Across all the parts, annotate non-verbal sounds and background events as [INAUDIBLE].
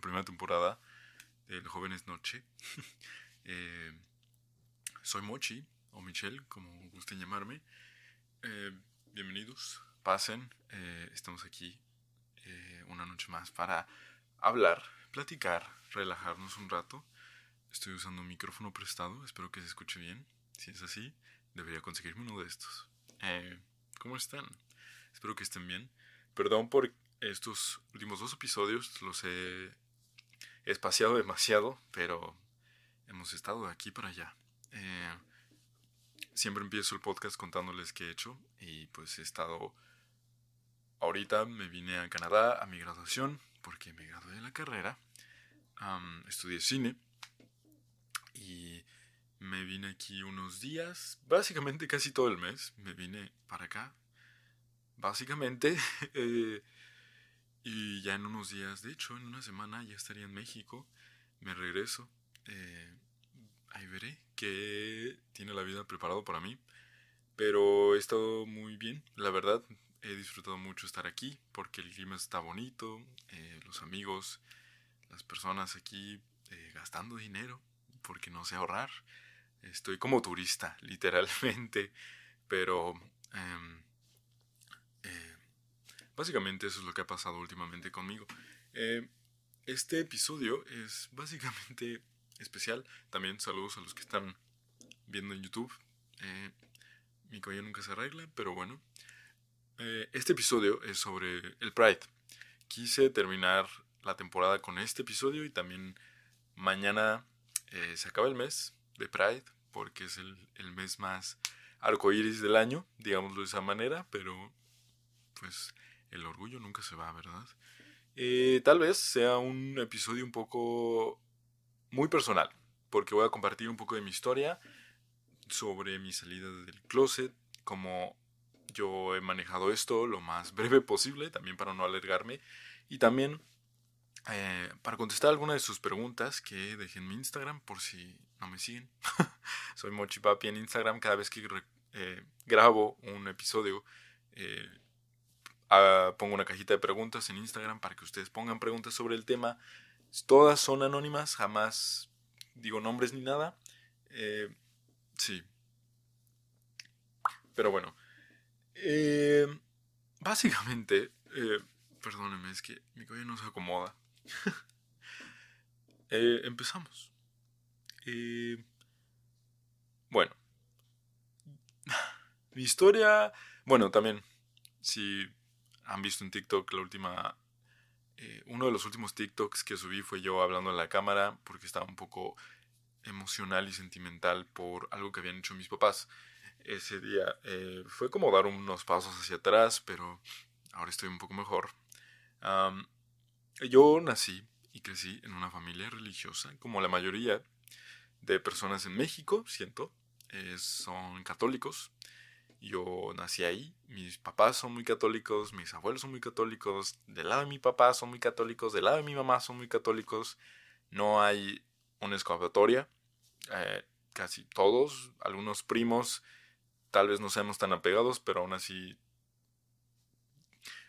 primera temporada del Jóvenes Noche. [LAUGHS] Eh, soy Mochi, o Michelle, como gusten llamarme. Eh, bienvenidos, pasen. Eh, estamos aquí una noche más para hablar, platicar, relajarnos un rato. Estoy usando un micrófono prestado, espero que se escuche bien. Si es así, debería conseguirme uno de estos. ¿Cómo están? Espero que estén bien. Perdón por estos últimos dos episodios, los he espaciado demasiado, pero hemos estado de aquí para allá. Eh, siempre empiezo el podcast contándoles qué he hecho y pues he estado... Ahorita me vine a Canadá a mi graduación porque me gradué de la carrera. estudié cine y me vine aquí unos días, básicamente casi todo el mes. Me vine para acá, básicamente. [LAUGHS] Eh, y ya en unos días, de hecho, en una semana ya estaría en México. Me regreso. Eh, ahí veré qué tiene la vida preparado para mí. Pero he estado muy bien, la verdad. He disfrutado mucho estar aquí porque el clima está bonito, eh, los amigos, las personas aquí eh, gastando dinero porque no sé ahorrar. Estoy como turista, [LAUGHS] literalmente. Pero em, Básicamente eso es lo que ha pasado últimamente conmigo. Eh, este episodio es básicamente especial. También saludos a los que están viendo en YouTube. Eh, mi cabello nunca se arregla, pero bueno. Eh, este episodio es sobre el Pride. Quise terminar la temporada con este episodio y también mañana se acaba el mes de Pride porque es el, el mes más arcoíris del año, digámoslo de esa manera, pero pues el orgullo nunca se va, ¿verdad? Eh, tal vez sea un episodio un poco muy personal, porque voy a compartir un poco de mi historia sobre mi salida del closet, cómo yo he manejado esto lo más [LAUGHS] breve posible, también para no alargarme, y también eh, para contestar algunas de sus preguntas que dejé en mi Instagram, por si no me siguen. [LAUGHS] Soy Mochipapi en Instagram, cada vez que eh, grabo un episodio Ah, pongo una cajita de preguntas en Instagram para que ustedes pongan preguntas sobre el tema. Todas son anónimas, jamás digo nombres ni nada. Eh, sí. Pero bueno. Eh, básicamente, eh, perdónenme, es que mi cabello no se acomoda. [LAUGHS] empezamos. bueno. Mi historia... Bueno, también, si han visto en TikTok la última... Eh, uno de los últimos TikToks que subí fue yo hablando en la cámara porque estaba un poco emocional y sentimental por algo que habían hecho mis papás. Ese día eh, fue como dar unos pasos hacia atrás, pero ahora estoy un poco mejor. yo nací y crecí en una familia religiosa, como la mayoría de personas en México, siento, eh, son católicos. Yo nací ahí, mis papás son muy católicos, mis abuelos son muy católicos, del lado de mi papá son muy católicos, del lado de mi mamá son muy católicos, no hay una escapatoria, eh, casi todos, algunos primos, tal vez no seamos tan apegados, pero aún así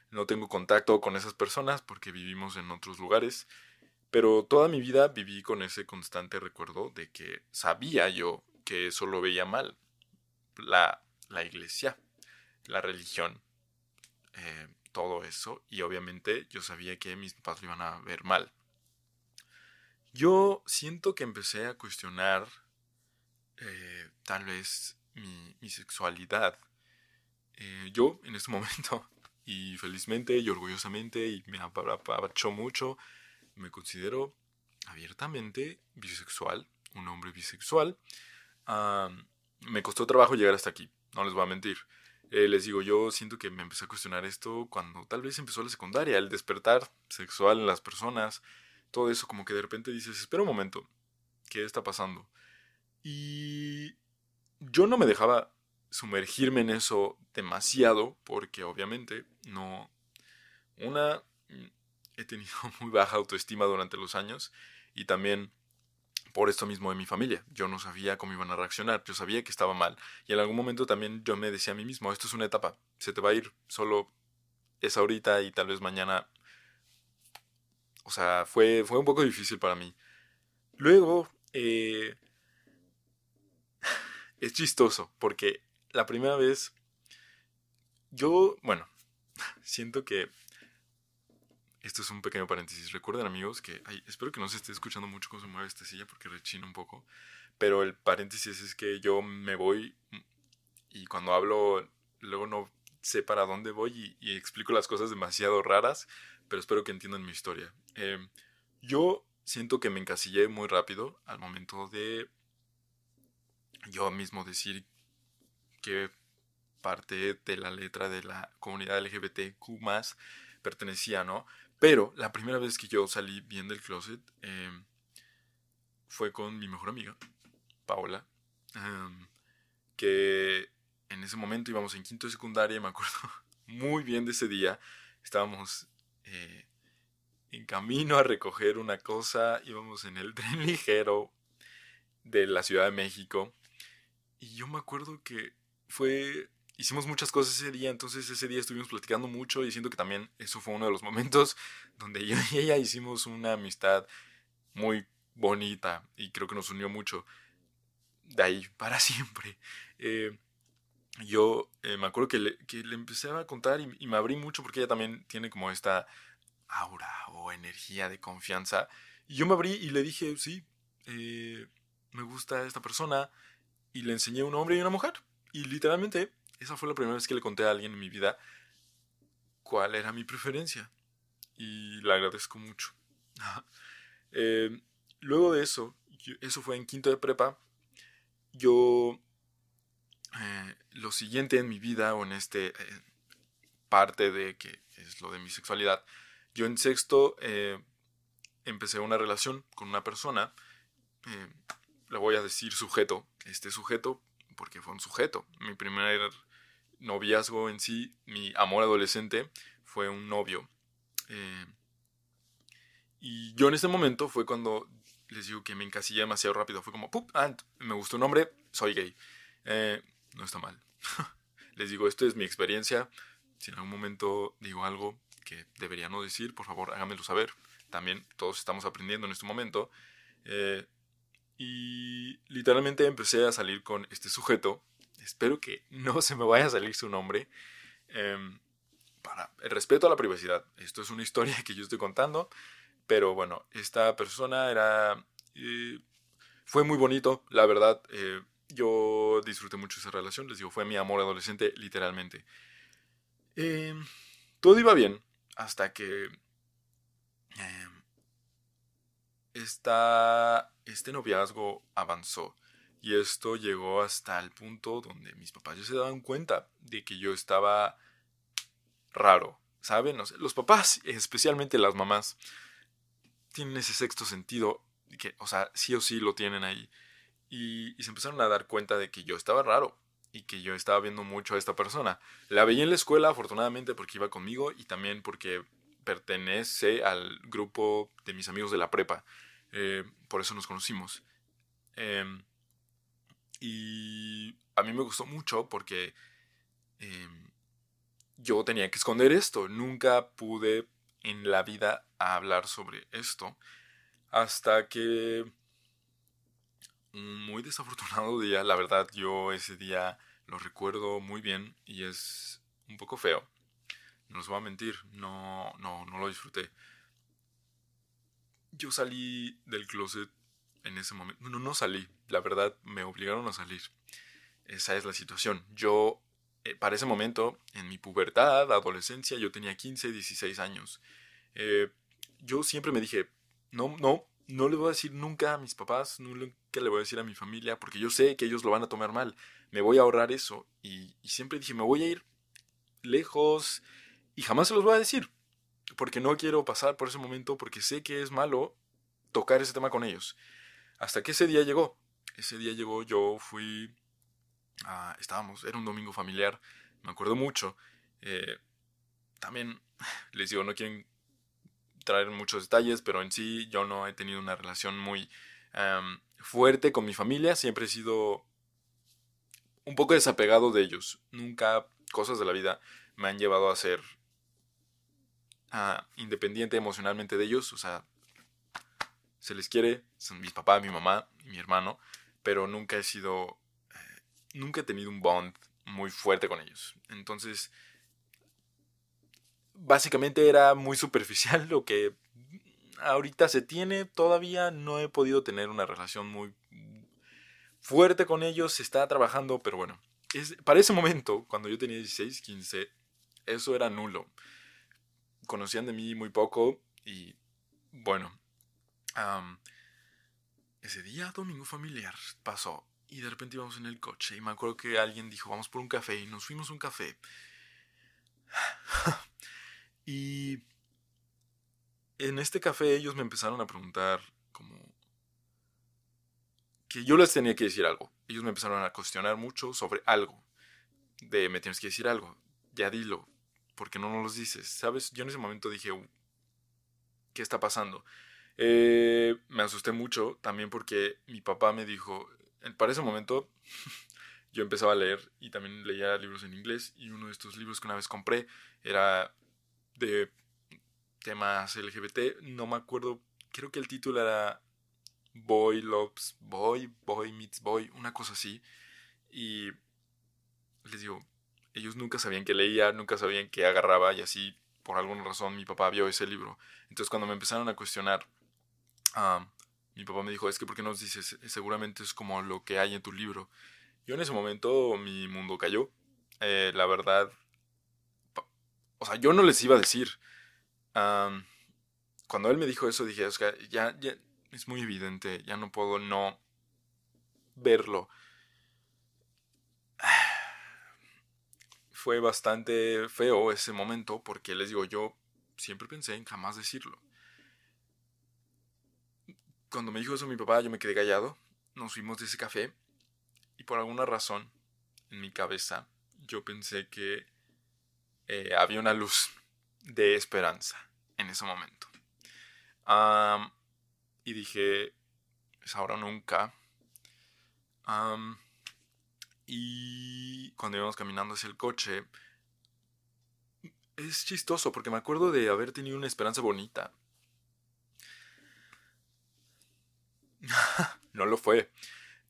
no tengo contacto con esas personas porque vivimos en otros lugares, pero toda mi vida viví con ese constante recuerdo de que sabía yo que eso lo veía mal. La la iglesia, la religión, eh, todo eso. Y obviamente yo sabía que mis papás lo iban a ver mal. Yo siento que empecé a cuestionar eh, tal vez mi, sexualidad. Eh, yo en este [LAUGHS] momento, y felizmente y orgullosamente, y me apachó mucho, me considero abiertamente bisexual, un hombre bisexual. me costó trabajo llegar hasta aquí no les voy a mentir. Eh, les digo, yo siento que me empecé a cuestionar esto cuando tal vez empezó la secundaria, el despertar sexual en las personas, todo eso, como que de repente dices, espera un momento, ¿qué está pasando? Y yo no me dejaba sumergirme en eso demasiado, porque obviamente no... Una, he tenido [LAUGHS] muy baja autoestima durante los años y también por esto mismo de mi familia. Yo no sabía cómo iban a reaccionar, yo sabía que estaba mal. Y en algún momento también yo me decía a mí mismo, esto es una etapa, se te va a ir, solo es ahorita y tal vez mañana... O sea, fue, fue un poco difícil para mí. Luego, eh, [LAUGHS] es chistoso, porque la primera vez, yo, bueno, [LAUGHS] siento que esto es un pequeño paréntesis. Recuerden amigos que, espero que no se esté escuchando mucho cómo se mueve esta silla porque rechina un poco. Pero el paréntesis es que yo me voy y cuando hablo luego no sé para dónde voy y, explico las cosas demasiado raras, pero espero que entiendan mi historia. Eh, yo siento que me encasillé muy rápido al momento de yo mismo decir que parte de la letra de la comunidad LGBTQ pertenecía, ¿no? Pero la primera vez que yo salí bien del closet em, fue con mi mejor amiga, Paola, em, que en ese momento íbamos en quinto de secundaria, me acuerdo [LAUGHS] muy bien de ese día. Estábamos eh, en camino a recoger una cosa, íbamos en el [LAUGHS] tren ligero de la Ciudad de México. Y yo me acuerdo que fue hicimos muchas cosas ese día, entonces ese día estuvimos platicando mucho y siento que también eso fue uno de los [LAUGHS] momentos donde yo y ella hicimos una amistad muy bonita y creo que nos unió mucho de ahí para [LAUGHS] siempre. Eh, yo eh, me acuerdo que le, que le, empecé a contar y, me abrí mucho porque ella también tiene como esta aura o energía de confianza. Y yo me abrí y le dije, sí, eh, me gusta esta persona. Y le enseñé un hombre y una mujer. Y literalmente esa fue la primera vez que le conté a alguien en mi vida cuál era mi preferencia. Y le agradezco mucho. [LAUGHS] Eh, luego de eso, eso fue en quinto de prepa, yo eh, lo siguiente en mi vida o en este eh, parte de que es lo de mi sexualidad, yo en sexto empecé una relación con una persona, le voy a decir sujeto, este sujeto, porque fue un sujeto. Mi primer noviazgo en sí, mi amor adolescente, fue un novio. Eh, y yo en ese momento fue cuando les digo que me encasillé demasiado rápido. Fue como, ¡pup! Ah, me gustó un hombre, soy gay. Eh, no está mal. [LAUGHS] les digo, esto es mi experiencia. Si en algún momento digo algo que debería no decir, por favor háganmelo saber. También todos estamos aprendiendo en este momento. Eh, y literalmente empecé a salir con este sujeto espero que no se me vaya a salir su nombre. Em, para el respeto a la privacidad. Esto es una historia que yo estoy contando, pero bueno, esta persona era... Eh, fue muy bonito, la verdad. Eh, yo disfruté mucho esa relación, les digo, fue mi amor adolescente, literalmente. Em, todo iba bien hasta que em, esta, este noviazgo avanzó. Y esto llegó hasta el punto donde mis papás ya se daban cuenta de que yo estaba raro, ¿saben? los papás, especialmente las mamás, tienen ese sexto sentido, que, o sea, sí o sí lo tienen ahí. Y, y se empezaron a dar cuenta de que yo estaba raro y que yo estaba viendo mucho a esta persona. La veía en la escuela, afortunadamente, porque iba conmigo y también porque pertenece al grupo de mis amigos de la prepa. Eh, por eso nos conocimos. Eh, y a mí me gustó mucho porque em, yo tenía que esconder esto. Nunca pude en la vida hablar sobre esto. Hasta que un muy desafortunado día, la verdad yo ese día lo recuerdo muy bien y es un poco feo. No os voy a mentir, no, no, no lo disfruté. Yo salí del closet en ese momento. No, no salí, la verdad me obligaron a salir. Esa es la situación. Yo, eh, para ese momento, en mi pubertad, adolescencia, yo tenía 15, 16 años. Eh, yo siempre me dije, no, no, no le voy a decir nunca a mis papás, nunca le voy a decir a mi familia, porque yo sé que ellos lo van a tomar mal. Me voy a ahorrar eso. Y, y siempre dije, me voy a ir lejos y jamás se los voy a decir. Porque no quiero pasar por ese momento, porque sé que es malo tocar ese tema con ellos. Hasta que ese día llegó. Ese día llegó, yo fui... estábamos, era un domingo familiar, me acuerdo mucho. Eh, también [LAUGHS] les digo, no quieren traer muchos detalles, pero en sí yo no he tenido una relación muy fuerte con mi familia, siempre he sido un poco desapegado de ellos. Nunca cosas de la vida me han llevado a ser independiente emocionalmente de ellos, o sea, se les quiere, son mis papás, mi mamá y mi hermano, pero nunca he sido, eh, nunca he tenido un bond muy fuerte con ellos. Entonces, básicamente era muy [LAUGHS] superficial lo que ahorita se tiene, todavía no he podido tener una relación muy fuerte con ellos, se está trabajando, pero bueno, para ese momento, cuando yo tenía 16, 15, eso era nulo. Conocían de mí muy poco y bueno, ese día, domingo familiar, pasó y de repente íbamos en el coche y me acuerdo que alguien dijo, vamos por un café y nos fuimos a un café. [LAUGHS] y en este café ellos me empezaron a preguntar como que yo les tenía que decir algo. Ellos me empezaron a cuestionar mucho sobre algo. De me tienes que decir algo. Ya dilo. porque no nos lo dices? ¿Sabes? Yo en ese momento dije, ¿qué está pasando? Eh, me asusté mucho también porque mi papá me dijo, para ese momento [LAUGHS] yo empezaba a leer y también leía libros en inglés y uno de estos libros que una vez compré era de temas LGBT, no me acuerdo, creo que el título era Boy Loves Boy, Boy Meets Boy, una cosa así. Y les digo, ellos nunca sabían que leía, nunca sabían que agarraba y así, por alguna razón, mi papá vio ese libro. Entonces cuando me empezaron a cuestionar, mi papá me dijo, es que ¿por qué nos dices? Seguramente es como lo que hay en tu libro. Yo en ese momento mi mundo cayó. Eh, la verdad, o sea, yo no les iba a decir cuando él me dijo eso dije, Oscar, ya, ya es muy evidente, ya no puedo no verlo. [SIGHS] Fue bastante feo ese momento porque les digo, yo siempre pensé en jamás decirlo. Cuando me dijo eso mi papá, yo me quedé callado. Nos fuimos de ese café y por alguna razón en mi cabeza yo pensé que eh, había una luz de esperanza en ese momento. y dije, es ahora o nunca. y cuando íbamos caminando hacia el coche, es chistoso porque me acuerdo de haber tenido una esperanza bonita. [LAUGHS] no lo fue,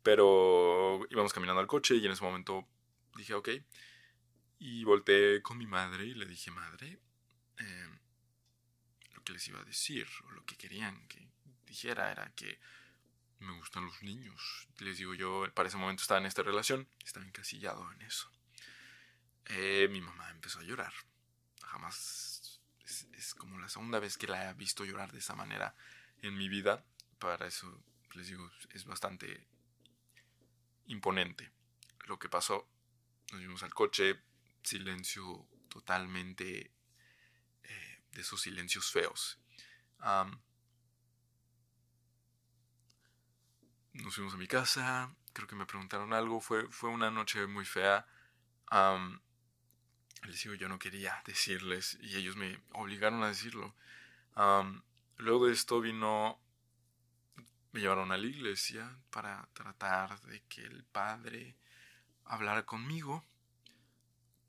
pero íbamos caminando al coche y en ese momento dije, ok. Y volteé con mi madre y le dije, madre, Em, lo que les iba a decir, o lo que querían que dijera, era que me gustan los niños. Les digo, yo para ese momento estaba en esta relación, estaba encasillado en eso. Eh, mi mamá empezó a llorar. Jamás es, como la segunda vez que la he visto llorar de esa manera en mi vida. Para eso les digo, es bastante imponente lo que pasó. Nos vimos al coche, silencio totalmente de esos silencios feos. nos fuimos a mi casa, creo que me preguntaron algo, fue, fue una noche muy fea. les digo, yo no quería decirles y ellos me obligaron a decirlo. luego de esto vino, me llevaron a la iglesia para tratar de que el padre hablara conmigo,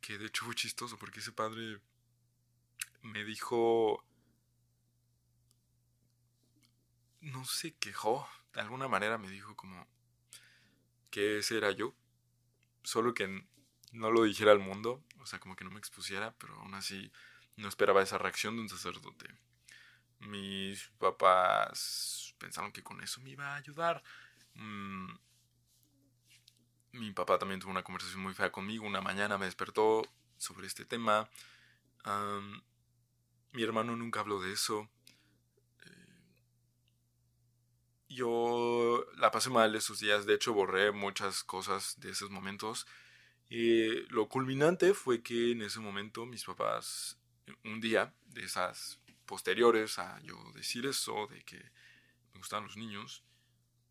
que de hecho fue chistoso porque ese padre me dijo, no se quejó, de alguna manera me dijo como que ese era yo, solo que no lo dijera al mundo, o sea, como que no me expusiera, pero aún así no esperaba esa reacción de un sacerdote. Mis papás pensaron que con eso me iba a ayudar. Mm, mi papá también tuvo una conversación muy fea conmigo. Una mañana me despertó sobre este tema. Mi hermano nunca habló de eso. Eh, yo la pasé mal esos días, de hecho borré muchas cosas de esos momentos. Y lo culminante fue que en ese momento mis papás, un día de esas posteriores a yo decir eso, de que me gustaban los niños,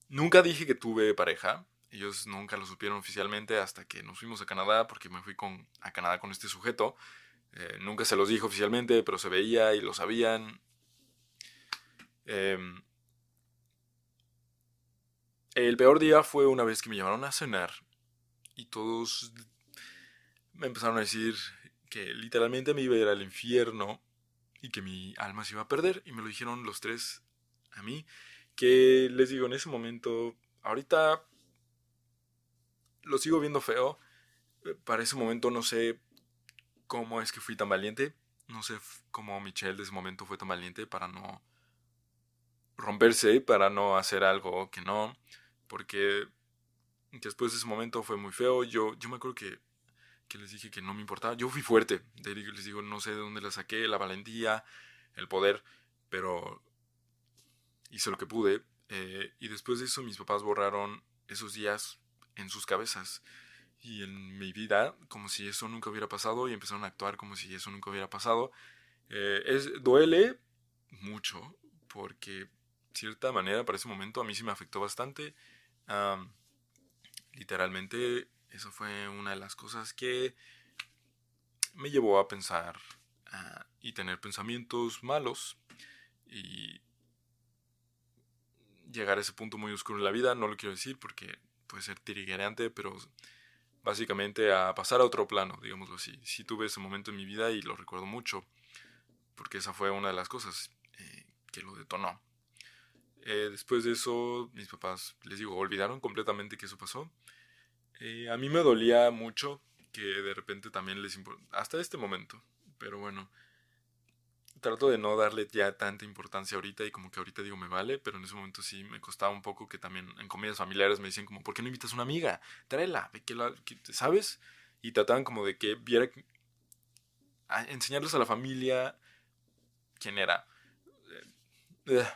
nunca dije que tuve pareja. Ellos nunca lo supieron oficialmente hasta que nos fuimos a Canadá, porque me fui con, a Canadá con este sujeto. Eh, nunca se los dijo oficialmente, pero se veía y lo sabían. Em, el peor día fue una vez que me llamaron a cenar y todos me empezaron a decir que literalmente me iba a ir al infierno y que mi alma se iba a perder y me lo dijeron los tres a mí, que les digo, en ese momento, ahorita lo sigo viendo feo, para ese momento no sé cómo es que fui tan valiente, no sé cómo Michelle de ese momento fue tan valiente para no romperse, para no hacer algo que no, porque después de ese momento fue muy feo, yo, yo me acuerdo que que les dije que no me importaba. Yo fui fuerte, les digo, no sé de dónde la saqué, la valentía, el poder, pero hice lo que pude. Eh, y después de eso mis papás borraron esos días en sus cabezas y en mi vida como si eso nunca hubiera pasado y empezaron a actuar como si eso nunca hubiera pasado. Eh, es, duele mucho porque cierta manera para ese momento a mí sí me afectó bastante. literalmente eso fue una de las cosas que me llevó a pensar ah, y tener pensamientos malos y llegar a ese punto muy oscuro en la vida. No lo quiero decir porque puede ser tirigueante, pero básicamente a pasar a otro plano, digámoslo así. Sí tuve ese momento en mi vida y lo recuerdo mucho porque esa fue una de las cosas eh, que lo detonó. Eh, después de eso, mis papás, les digo, olvidaron completamente que eso pasó. Eh, a mí me dolía mucho que de repente también les hasta este momento, pero bueno, trato de no darle ya tanta importancia ahorita y como que ahorita digo me vale, pero en ese momento sí me costaba un poco que también en comidas familiares me decían como, ¿por qué no invitas a una amiga? Tráela, que la, ¿sabes? Y trataban como de que viera, enseñarles a la familia quién era. Eh,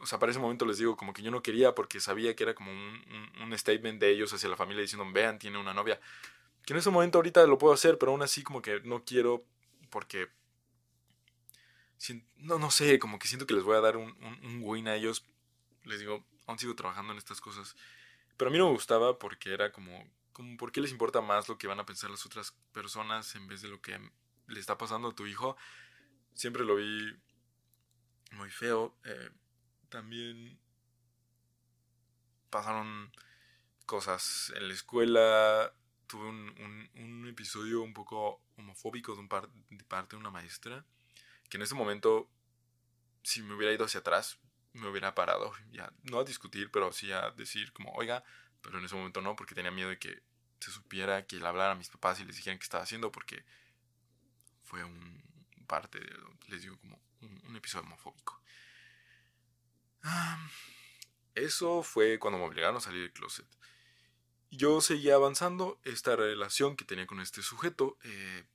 o sea, para ese momento les digo, como que yo no quería porque sabía que era como un, statement de ellos hacia la familia diciendo, vean, tiene una novia. Que en ese momento ahorita lo puedo hacer, pero aún así como que no quiero porque... No, no sé, como que siento que les voy a dar un, un win a ellos. Les digo, aún sigo trabajando en estas cosas. Pero a mí no me gustaba porque era como, como, ¿por qué les importa más lo que van a pensar las otras personas en vez de lo que le está pasando a tu hijo? Siempre lo vi muy feo. Eh, también pasaron cosas en la escuela. Tuve un, un, episodio un poco homofóbico de, un par, de parte de una maestra. Que en ese momento, si me hubiera ido hacia atrás, me hubiera parado. Ya, no a discutir, pero sí a decir como, oiga, pero en ese momento no, porque tenía miedo de que se supiera, que le hablara a mis papás y les dijeran qué estaba haciendo, porque fue un parte, les digo, como un episodio homofóbico. Eso fue cuando me obligaron a salir del closet. Yo seguía avanzando. Esta relación que tenía con este sujeto eh,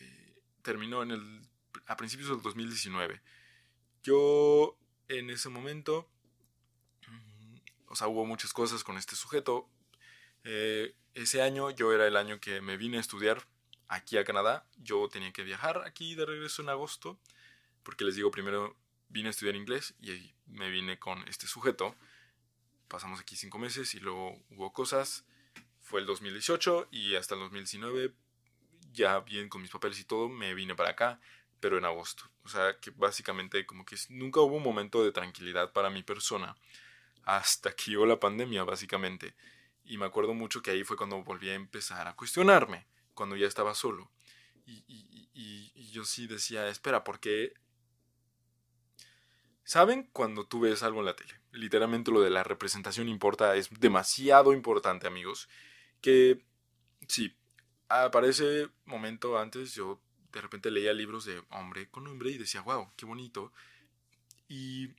eh, terminó en el, a principios del 2019. Yo en ese momento, o sea, hubo muchas cosas con este sujeto. Eh, ese año yo era el año que me vine a estudiar aquí a Canadá. Yo tenía que viajar aquí de regreso en agosto, porque les digo, primero vine a estudiar inglés y me vine con este sujeto. Pasamos aquí cinco meses y luego hubo cosas. Fue el 2018 y hasta el 2019, ya bien con mis papeles y todo, me vine para acá, pero en agosto. O sea que básicamente como que nunca hubo un momento de tranquilidad para mi persona hasta que llegó la pandemia, básicamente. Y me acuerdo mucho que ahí fue cuando volví a empezar a cuestionarme, cuando ya estaba solo. Y, yo sí decía, espera, ¿por qué ¿Saben cuando tú ves algo en la tele? Literalmente lo de la representación importa, es demasiado importante, amigos. Que sí, para ese momento antes yo de repente leía libros de hombre con hombre y decía, wow, qué bonito. Y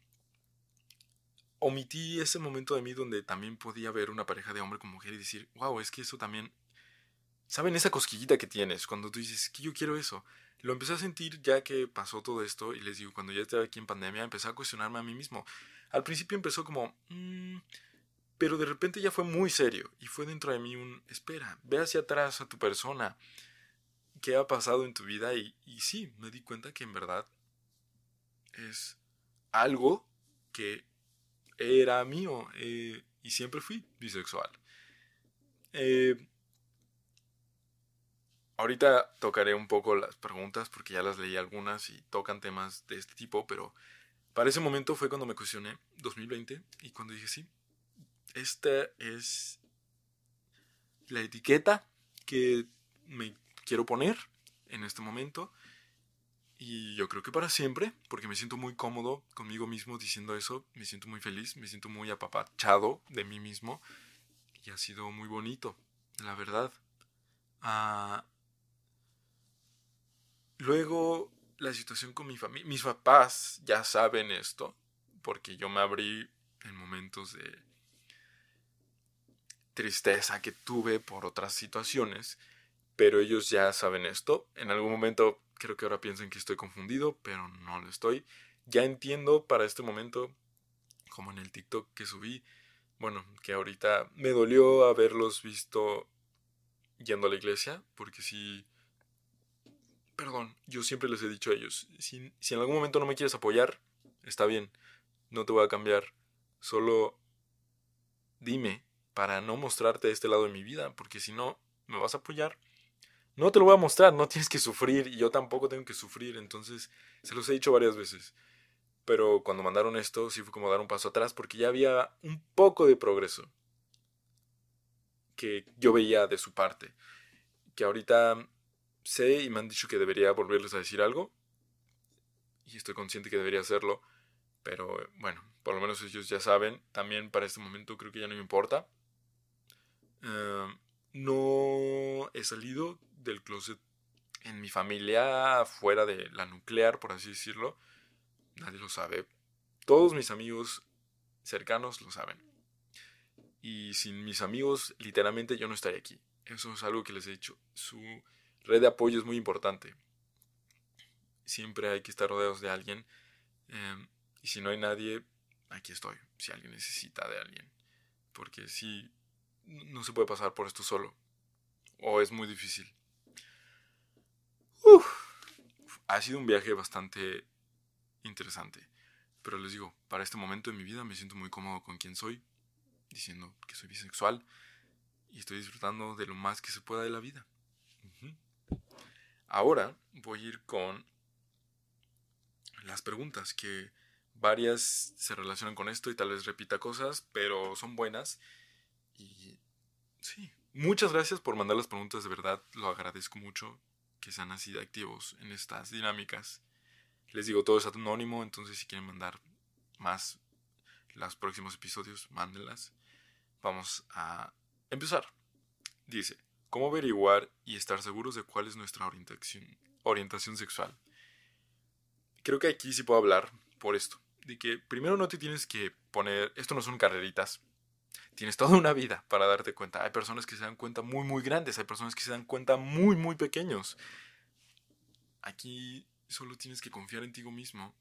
omití ese momento de mí donde también podía ver una pareja de hombre con mujer y decir, wow, es que eso también... ¿Saben esa cosquillita que tienes cuando tú dices que yo quiero eso? Lo empecé a sentir ya que pasó todo esto y les digo, cuando ya estaba aquí en pandemia, empecé a cuestionarme a mí mismo. Al principio empezó como, mm", pero de repente ya fue muy serio y fue dentro de mí un, espera, ve hacia atrás a tu persona, qué ha pasado en tu vida y, sí, me di cuenta que en verdad es algo que era mío eh, y siempre fui bisexual. Eh, Ahorita tocaré un poco las preguntas porque ya las leí algunas y tocan temas de este tipo, pero para ese momento fue cuando me cuestioné 2020 y cuando dije sí, esta es la etiqueta que me quiero poner en este momento. Y yo creo que para siempre, porque me siento muy cómodo conmigo mismo diciendo eso, me siento muy feliz, me siento muy apapachado de mí mismo. Y ha sido muy bonito, la verdad. Ah, luego, la situación con mi familia, mis papás ya saben esto, porque yo me abrí en momentos de tristeza que tuve por otras situaciones, pero ellos ya saben esto. En algún momento creo que ahora piensan que estoy confundido, pero no lo estoy. Ya entiendo para este momento, como en el TikTok que subí, bueno, que ahorita me dolió haberlos visto yendo a la iglesia, porque si... Perdón, yo siempre les he dicho a ellos, si, si en algún momento no me quieres apoyar, está bien, no te voy a cambiar, solo dime para no mostrarte este lado de mi vida, porque si no, me vas a apoyar. No te lo voy a mostrar, no tienes que sufrir y yo tampoco tengo que sufrir, entonces se los he dicho varias veces. Pero cuando mandaron esto sí fue como dar un paso atrás porque ya había un poco de progreso que yo veía de su parte. Que ahorita sé y me han dicho que debería volverles a decir algo. Y estoy consciente que debería hacerlo. Pero bueno, por lo menos ellos ya saben. También para este momento creo que ya no me importa. Em, no he salido del closet en mi familia fuera de la nuclear, por así decirlo. Nadie lo sabe. Todos mis amigos cercanos lo saben. Y sin mis amigos, literalmente yo no estaría aquí. Eso es algo que les he dicho. Su red de apoyo es muy importante. Siempre hay que estar rodeados de alguien. Em, y si no hay nadie, aquí estoy. Si alguien necesita de alguien. Porque si no se puede pasar por esto solo. O es muy difícil. Ha sido un viaje bastante interesante. Pero les digo, para este momento de mi vida me siento muy cómodo con quien soy, diciendo que soy bisexual y estoy disfrutando de lo más que se pueda de la vida. Ahora voy a ir con las preguntas, que varias se relacionan con esto y tal vez repita cosas, pero son buenas y sí, muchas gracias por mandar las preguntas, de verdad lo agradezco mucho que sean así de activos en estas dinámicas. Les digo, todo es anónimo, entonces si quieren mandar más los próximos episodios, mándenlas. Vamos a empezar. Dice, ¿cómo averiguar y estar seguros de cuál es nuestra orientación, orientación sexual? Creo que aquí sí puedo hablar por esto. De que primero no te tienes que poner, esto no son carreritas, tienes toda una vida para darte cuenta. Hay personas que se dan cuenta muy, muy grandes, hay personas que se dan cuenta muy, muy pequeños. Aquí solo tienes que confiar en ti mismo.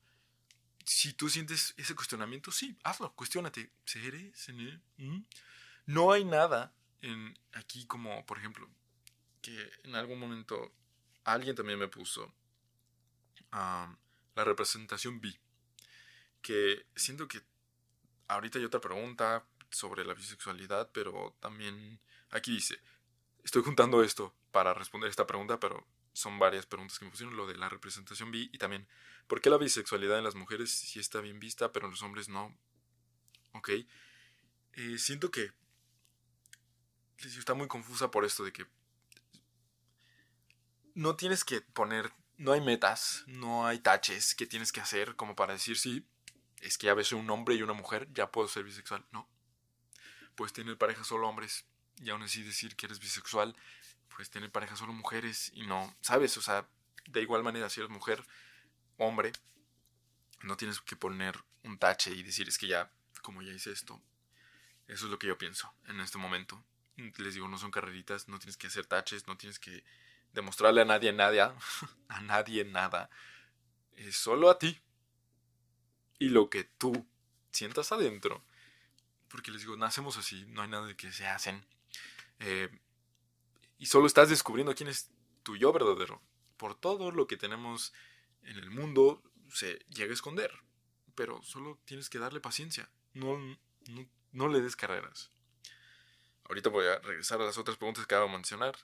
Si tú sientes ese cuestionamiento, sí, hazlo, cuestionate. ¿Seré? ¿Seré? ¿Mm? No hay nada en aquí como, por ejemplo, que en algún momento alguien también me puso la representación B. Que siento que ahorita hay otra pregunta, sobre la bisexualidad, pero también aquí dice, estoy juntando esto para responder esta pregunta, pero son varias preguntas que me pusieron, lo de la representación bi y también, ¿por qué la bisexualidad en las mujeres sí está bien vista, pero en los hombres no? Ok, eh, siento que está muy confusa por esto de que no tienes que poner, no hay metas, no hay taches que tienes que hacer como para decir, sí, es que ya ves un hombre y una mujer, ya puedo ser bisexual. No, puedes tener pareja solo hombres y aún así decir que eres bisexual, puedes tener pareja solo mujeres y no, ¿sabes? O sea, de igual manera si eres mujer, hombre, no tienes que poner un tache y decir es que ya, como ya hice esto, eso es lo que yo pienso en este momento. Les digo, no son carreritas, no tienes que hacer taches, no tienes que demostrarle a nadie nada, [LAUGHS] a nadie nada, es solo a ti. Y lo que tú sientas adentro porque les digo, nacemos así, no hay nada de que se hacen. Eh, y solo estás descubriendo quién es tu yo verdadero. Por todo lo que tenemos en el mundo se llega a esconder. Pero solo tienes que darle paciencia. No, no, le des carreras. Ahorita voy a regresar a las otras preguntas que acabo de mencionar.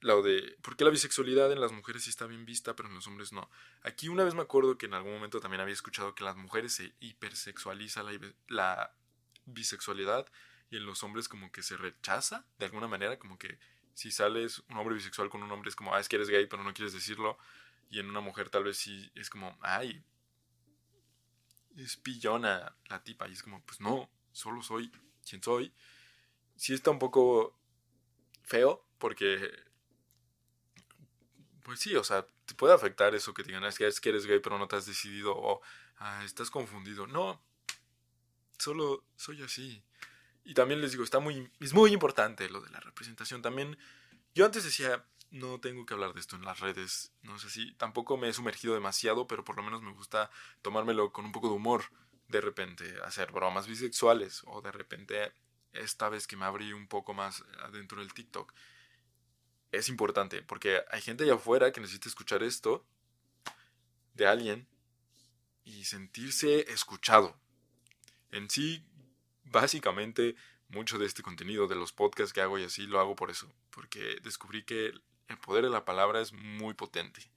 La de por qué la bisexualidad en las mujeres sí está bien vista, pero en los hombres no. Aquí una vez me acuerdo que en algún momento también había escuchado que las mujeres se hipersexualiza la bisexualidad y en los hombres como que se rechaza de alguna manera, como que si sales un hombre bisexual con un hombre es como, ah, es que eres gay pero no quieres decirlo. Y en una mujer tal vez sí es como, ay, es pillona la tipa. Y es como, pues no, solo soy quien soy. Sí está un poco feo porque, pues sí, o sea, te puede afectar eso que te digan, es que, es que eres gay pero no te has decidido o ah, estás confundido. No, solo soy así. Y también les digo, está muy, es muy importante lo de la representación. También, yo antes decía, no tengo que hablar de esto en las redes, no sé si, tampoco me he sumergido demasiado, pero por lo menos me gusta tomármelo con un poco de humor, de repente hacer bromas bisexuales, o de repente esta vez que me abrí un poco más adentro del TikTok. Es importante, porque hay gente allá afuera que necesita escuchar esto de alguien y sentirse escuchado. En sí, básicamente, mucho de este contenido, de los podcasts que hago y así, lo hago por eso, porque descubrí que el poder de la palabra es muy potente.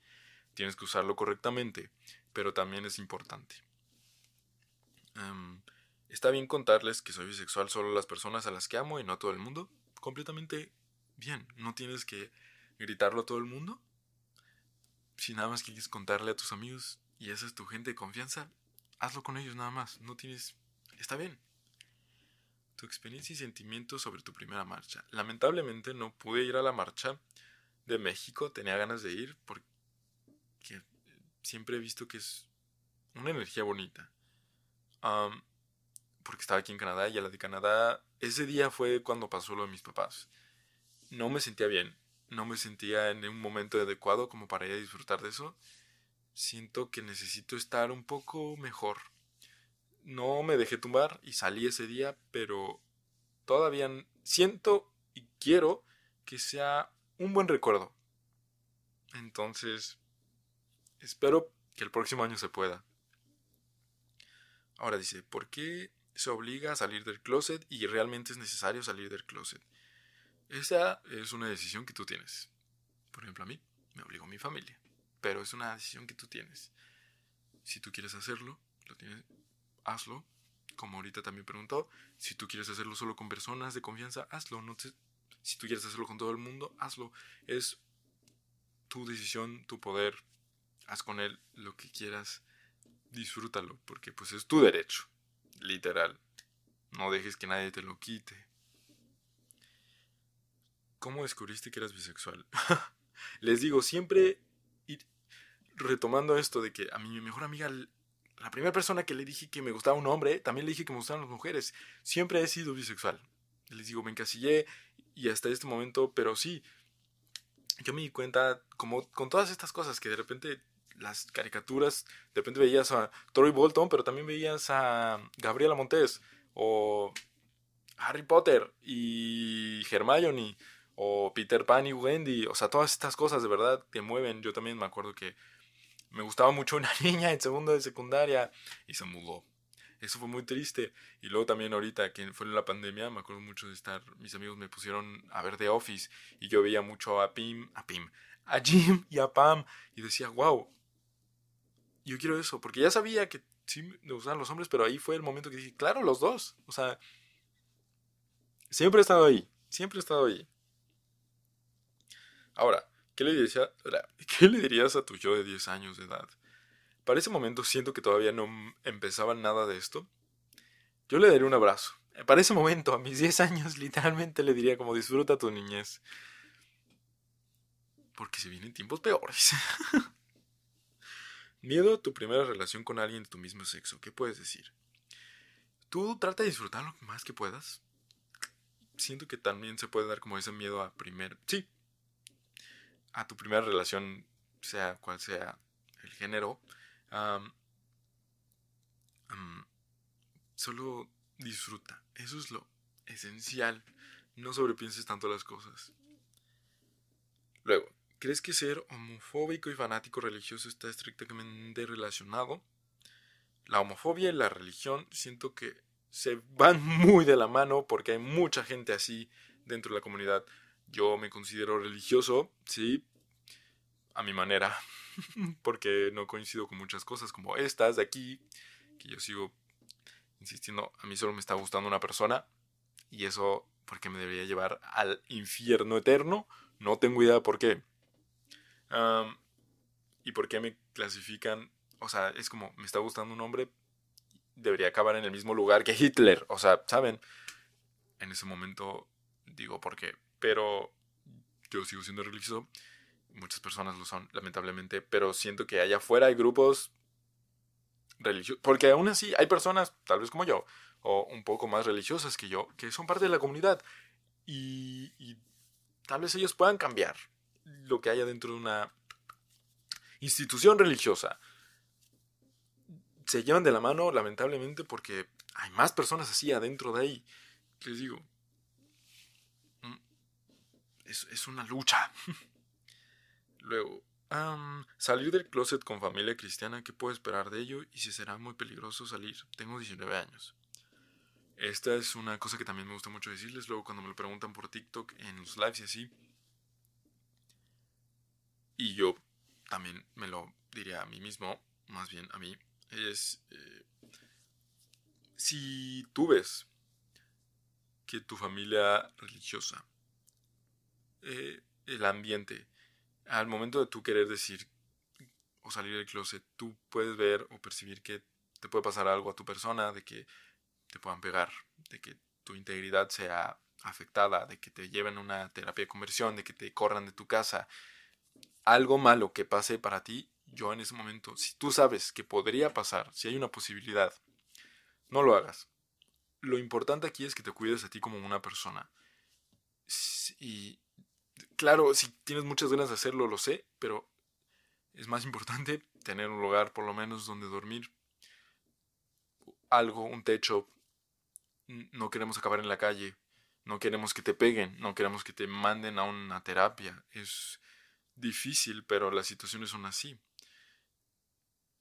Tienes que usarlo correctamente, pero también es importante. Em, está bien contarles que soy bisexual solo a las personas a las que amo y no a todo el mundo. Completamente bien. No tienes que gritarlo a todo el mundo. Si nada más quieres contarle a tus amigos y esa es tu gente de confianza, hazlo con ellos nada más. No tienes... Está bien. Tu experiencia y sentimientos sobre tu primera marcha. Lamentablemente no pude ir a la marcha de México, tenía ganas de ir porque siempre he visto que es una energía bonita. porque estaba aquí en Canadá y a la de Canadá, ese día fue cuando pasó lo de mis papás. No me sentía bien, no me sentía en un momento adecuado como para ir a disfrutar de eso. Siento que necesito estar un poco mejor. No me dejé tumbar y salí ese día, pero todavía siento y quiero que sea un buen recuerdo. Entonces, espero que el próximo año se pueda. Ahora dice, ¿por qué se obliga a salir del closet y realmente es necesario salir del closet? Esa es una decisión que tú tienes. Por ejemplo, a mí me obligó mi familia, pero es una decisión que tú tienes. Si tú quieres hacerlo, lo tienes, hazlo. Como ahorita también preguntó, si tú quieres hacerlo solo con personas de confianza, hazlo. No te, si tú quieres hacerlo con todo el mundo, hazlo. Es tu decisión, tu poder. Haz con él lo que quieras. Disfrútalo, porque pues es tu derecho. Literal. No dejes que nadie te lo quite. ¿Cómo descubriste que eras bisexual? [LAUGHS] Les digo, siempre retomando esto de que a mi mejor amiga, la primera persona que le dije que me gustaba un hombre, también le dije que me gustaban las mujeres. Siempre he sido bisexual. Les digo, me encasillé y hasta este momento, pero sí, yo me di cuenta, como con todas estas cosas, que de repente las caricaturas, de repente veías a Troy Bolton, pero también veías a Gabriela Montes, o Harry Potter, y Hermione, o Peter Pan y Wendy, o sea, todas estas cosas de verdad te mueven. Yo también me acuerdo que me gustaba mucho una [LAUGHS] niña en segundo de secundaria y se mudó eso fue muy triste. Y luego también ahorita que fue la pandemia, me acuerdo mucho de estar, mis amigos me pusieron a ver The Office y yo veía mucho a Pim, a Pim, a Jim y a Pam y decía, wow, yo quiero eso, porque ya sabía que sí me gustaban los hombres, pero ahí fue el momento que dije, claro, los dos. O sea, siempre he estado ahí, siempre he estado ahí. Ahora, ¿qué le, dirías, ¿qué le dirías a tu yo de 10 años de edad? Para ese momento siento que todavía no empezaba nada de esto. Yo le daría un abrazo. Para ese momento, a mis 10 años, literalmente le diría como disfruta tu niñez. Porque se vienen tiempos peores. [LAUGHS] Miedo a tu primera relación con alguien de tu mismo sexo. ¿Qué puedes decir? Tú trata de disfrutar lo más que puedas. Siento que también se puede dar como ese miedo a primer... Sí. A tu primera relación, sea cual sea el género solo disfruta. Eso es lo esencial. No sobrepienses tanto las cosas. Luego, ¿crees que ser homofóbico y fanático religioso está estrictamente relacionado? La homofobia y la religión siento que se van [LAUGHS] muy de la mano porque hay mucha gente así dentro de la comunidad. Yo me considero religioso, sí, a mi manera, [LAUGHS] porque no coincido con muchas cosas como estas de aquí, que yo sigo insistiendo, a mí solo me está gustando una persona y eso porque me debería llevar al infierno eterno, no tengo idea por qué. ¿Y por qué me clasifican? O sea, es como, me está gustando un hombre, debería acabar en el mismo lugar que Hitler. O sea, ¿saben? En ese momento digo por qué. Pero yo sigo siendo religioso. Muchas personas lo son, lamentablemente. Pero siento que allá afuera hay grupos religiosos. Porque aún así hay personas, tal vez como yo, o un poco más religiosas que yo, que son parte de la comunidad. Y, tal vez ellos puedan cambiar lo que haya dentro de una institución religiosa. Se llevan de la mano, lamentablemente, porque hay más personas así adentro de ahí. Les digo, es, una lucha. [LAUGHS] Luego, salir del closet con familia cristiana, ¿qué puedo esperar de ello? Y si será muy peligroso salir. Tengo 19 años. Esta es una cosa que también me gusta mucho decirles. Luego, cuando me lo preguntan por TikTok, en los lives y así. Y yo también me lo diría a mí mismo, más bien a mí. Es. Eh, si tú ves que tu familia religiosa, eh, el ambiente, al momento de tú querer decir o salir del closet, tú puedes ver o percibir que te puede pasar algo a tu persona, de que te puedan pegar, de que tu integridad sea afectada, de que te lleven a una terapia de conversión, de que te corran de tu casa, algo malo que pase para ti, yo en ese momento, si tú sabes que podría pasar, si hay una posibilidad, no lo hagas. Lo importante aquí es que te cuides a ti como una persona. Y claro, si tienes muchas ganas de hacerlo, lo sé, pero es más importante [LAUGHS] tener un lugar por lo menos donde dormir, algo, un techo, no queremos acabar en la calle, no queremos que te peguen, no queremos que te manden a una terapia. Es difícil, pero las situaciones son así.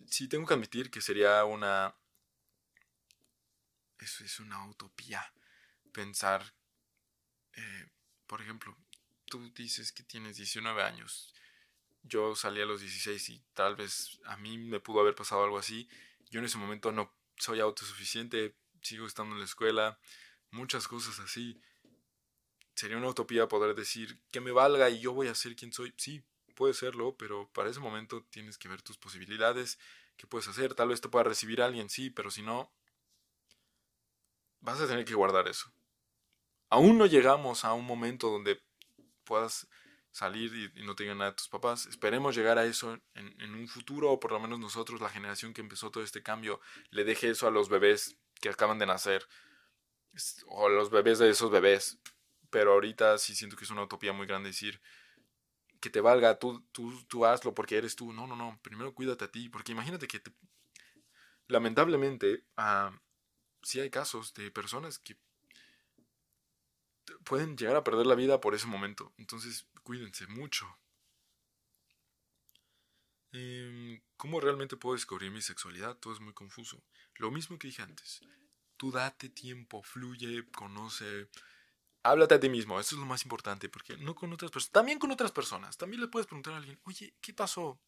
Sí tengo que admitir que sería una... Eso es una utopía. Pensar, eh, por ejemplo, tú dices que tienes 19 años. Yo salí a los 16 y tal vez a mí me pudo haber pasado algo así. Yo en ese momento no soy autosuficiente, sigo estando en la escuela, muchas cosas así. Sería una utopía poder decir que me valga y yo voy a ser quien soy. Sí, puede serlo, pero para ese momento tienes que ver tus posibilidades, qué puedes hacer. Tal vez te pueda recibir alguien, sí, pero si no, vas a tener que guardar eso. Aún no llegamos a un momento donde puedas salir y, no tengan nada de tus papás. Esperemos llegar a eso en, un futuro, o por lo menos nosotros, la generación que empezó todo este cambio, le deje eso a los bebés que acaban de nacer o los bebés de esos bebés. Pero ahorita sí siento que es una utopía muy grande decir que te valga, tú, tú, tú hazlo porque eres tú. No, no, no. Primero cuídate a ti. Porque imagínate que lamentablemente uh, sí hay casos de personas que pueden llegar a perder la vida por ese momento. Entonces cuídense mucho. Em, ¿Cómo realmente puedo descubrir mi sexualidad? Todo es muy confuso. Lo mismo que dije antes. Tú date tiempo, fluye, conoce. Háblate a ti mismo, eso es lo más importante, porque no con otras personas, también con otras personas. También le puedes preguntar a alguien, oye, ¿qué pasó?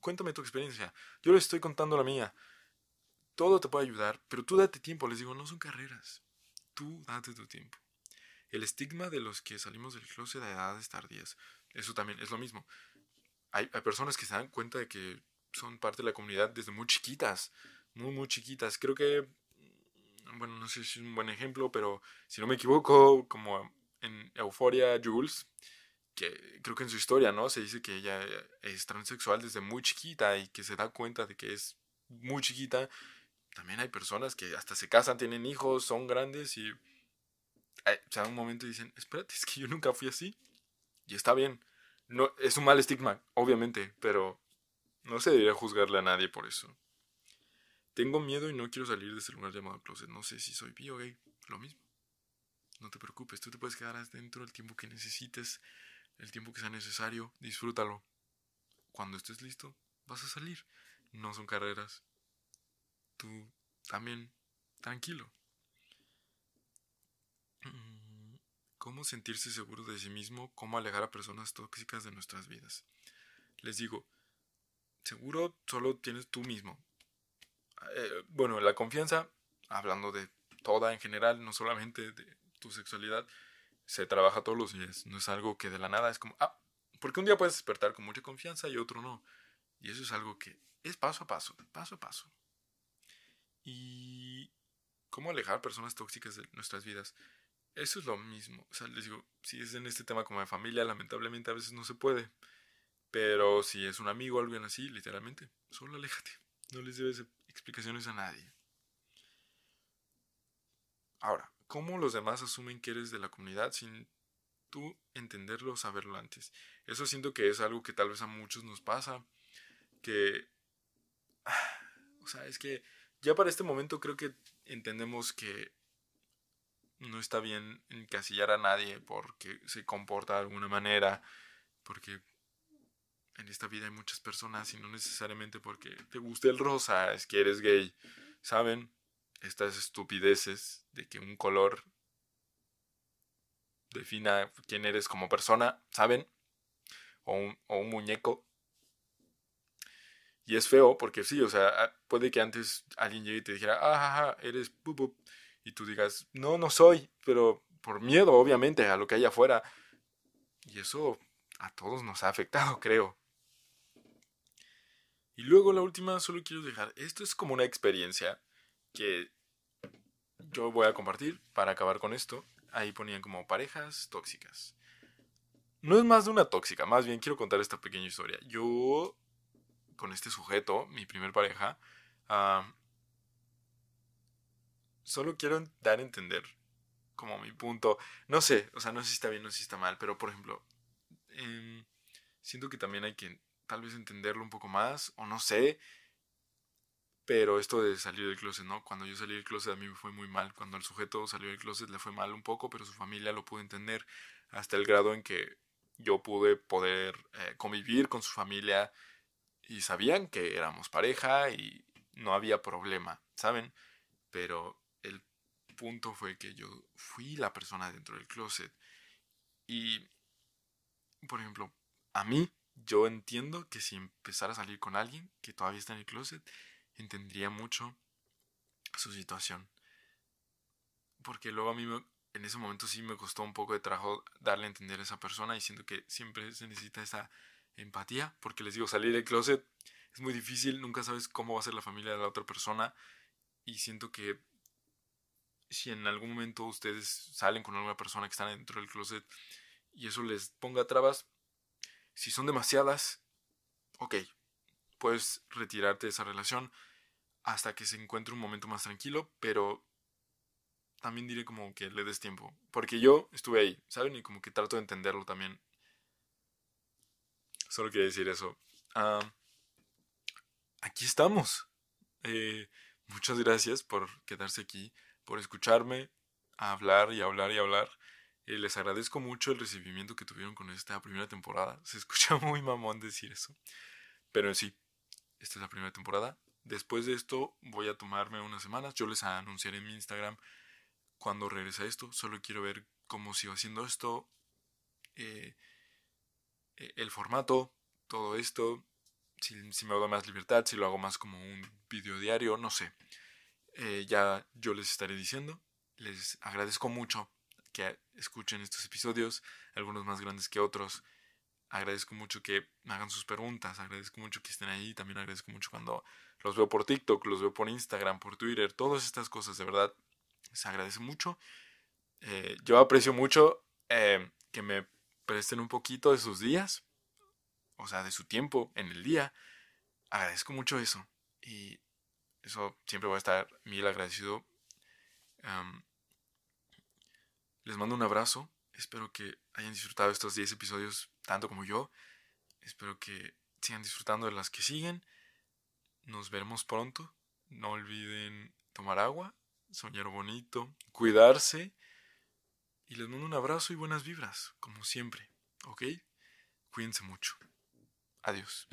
Cuéntame tu experiencia. Yo le estoy contando la mía. Todo te puede ayudar, pero tú date tiempo. Les digo, no son carreras. Tú date tu tiempo. El estigma de los que salimos del closet a edades tardías, eso también es lo mismo. Hay, hay personas que se dan cuenta de que son parte de la comunidad desde muy chiquitas muy, muy chiquitas. Creo que, mm, bueno, no sé si es un buen ejemplo, pero si no me equivoco, como en Euforia Jules, que creo que en su historia, ¿no? Se dice que ella es transexual desde muy chiquita y que se da cuenta de que es muy chiquita. También hay personas que hasta se casan, tienen hijos, son grandes y o sea, un momento dicen, espérate, [LAUGHS] es que yo nunca fui así. Y está bien. No, es un mal estigma, obviamente, pero no se debería juzgarle a nadie por eso. Tengo miedo y no quiero salir de ese lugar llamado closet. No sé si soy bi o gay. Lo mismo. No te preocupes, tú te puedes quedar dentro el tiempo que necesites, el tiempo que sea necesario. Disfrútalo. Cuando estés listo, vas a salir. No son carreras. Tú también, tranquilo. Mm, ¿Cómo sentirse seguro de sí mismo? ¿Cómo alejar a personas tóxicas de nuestras vidas? Les digo, seguro solo tienes tú mismo. Eh, bueno, la confianza, hablando de toda en general, no solamente de tu sexualidad, se trabaja todos los días. No es algo que de la nada es como, ah, porque un día puedes despertar con mucha confianza y otro no. Y eso es algo que es paso a paso, paso a paso. Y cómo alejar personas tóxicas de nuestras vidas. Eso es lo mismo. O sea, les digo, si es en este tema como de familia, lamentablemente a veces no se puede. Pero si es un amigo o alguien así, literalmente, solo aléjate. No les debes explicaciones a nadie. Ahora, ¿cómo los demás asumen que eres de la comunidad sin tú entenderlo o saberlo antes? Eso siento que es algo que tal vez a muchos nos pasa. Que... [SIGHS] O sea, es que ya para este momento creo que entendemos que no está bien encasillar a nadie porque se comporta de alguna manera, porque en esta vida hay muchas personas y no necesariamente porque te guste el rosa es que eres gay. ¿Saben? Estas estupideces de que un color defina quién eres como persona, ¿saben? O un, o un muñeco. Y es feo porque sí, o sea, puede que antes alguien llegue y te dijera, ah, eres pup, y tú digas, no, no soy, pero por miedo, obviamente, a lo que hay afuera. Y eso a todos nos ha afectado, [LAUGHS] creo. Y luego la última, solo quiero dejar, esto es como una experiencia que yo voy a compartir para acabar con esto. Ahí ponían como parejas tóxicas. No es más de una tóxica, más bien quiero contar esta pequeña historia. Yo, con este sujeto, mi primer pareja, solo quiero dar a entender como mi punto. No sé, o sea, no sé si está bien, no sé si está mal, pero por ejemplo, em, siento que también hay que tal vez entenderlo un poco más, o no sé. Pero esto de salir del closet, ¿no? Cuando yo salí del closet a mí me fue muy mal. Cuando el sujeto salió del closet le fue mal un poco, pero su familia lo pudo entender hasta el grado en que yo pude poder eh, convivir con su familia y sabían que éramos pareja y no había problema, ¿saben? Pero el punto fue que yo fui la persona dentro del closet. Y, por ejemplo, a mí yo entiendo que si empezara a salir con alguien que todavía está en el closet, entendería mucho su situación. Porque luego a mí en ese momento sí me costó un poco de trabajo darle a entender a esa persona y siento que siempre se necesita esa empatía, porque les digo, salir del closet es muy difícil, nunca sabes cómo va a ser la familia de la otra persona y siento que si en algún momento ustedes salen con alguna persona que está dentro del closet y eso les ponga trabas, si son demasiadas, ok, puedes retirarte de esa relación hasta que se encuentre un momento más tranquilo, pero también diré como que le des tiempo, porque yo estuve ahí, ¿saben? Y como que trato de entenderlo también. Solo quería decir eso. Ah, aquí estamos. Eh, muchas gracias por quedarse aquí, por escucharme, hablar y hablar y hablar. Eh, les agradezco mucho el recibimiento que tuvieron con esta primera temporada. Se escucha [LAUGHS] muy mamón decir eso. Pero sí, esta es la primera temporada. Después de esto voy a tomarme unas semanas. Yo les anunciaré en mi Instagram cuando regrese a esto. Solo quiero ver cómo sigo haciendo esto. Eh, eh, el formato, todo esto. Si, si, me hago más libertad, si lo hago más como un video diario, no sé. Ya yo les estaré diciendo. Les agradezco mucho que escuchen estos episodios, algunos más grandes que otros. Agradezco mucho que me hagan sus preguntas, agradezco mucho que estén ahí, también agradezco mucho cuando los veo por TikTok, los veo por Instagram, por Twitter, todas estas cosas, de verdad, se agradece mucho. Eh, yo aprecio mucho eh, que me presten un poquito de sus días, o sea, de su tiempo en el día. Agradezco mucho eso y eso siempre voy a estar mil agradecido. Les mando un abrazo. Espero que hayan disfrutado estos 10 episodios tanto como yo. Espero que sigan disfrutando de las que siguen. Nos veremos pronto. No olviden tomar agua, soñar bonito, cuidarse. Y les mando un abrazo y buenas vibras, como siempre. ¿Ok? Cuídense mucho. Adiós.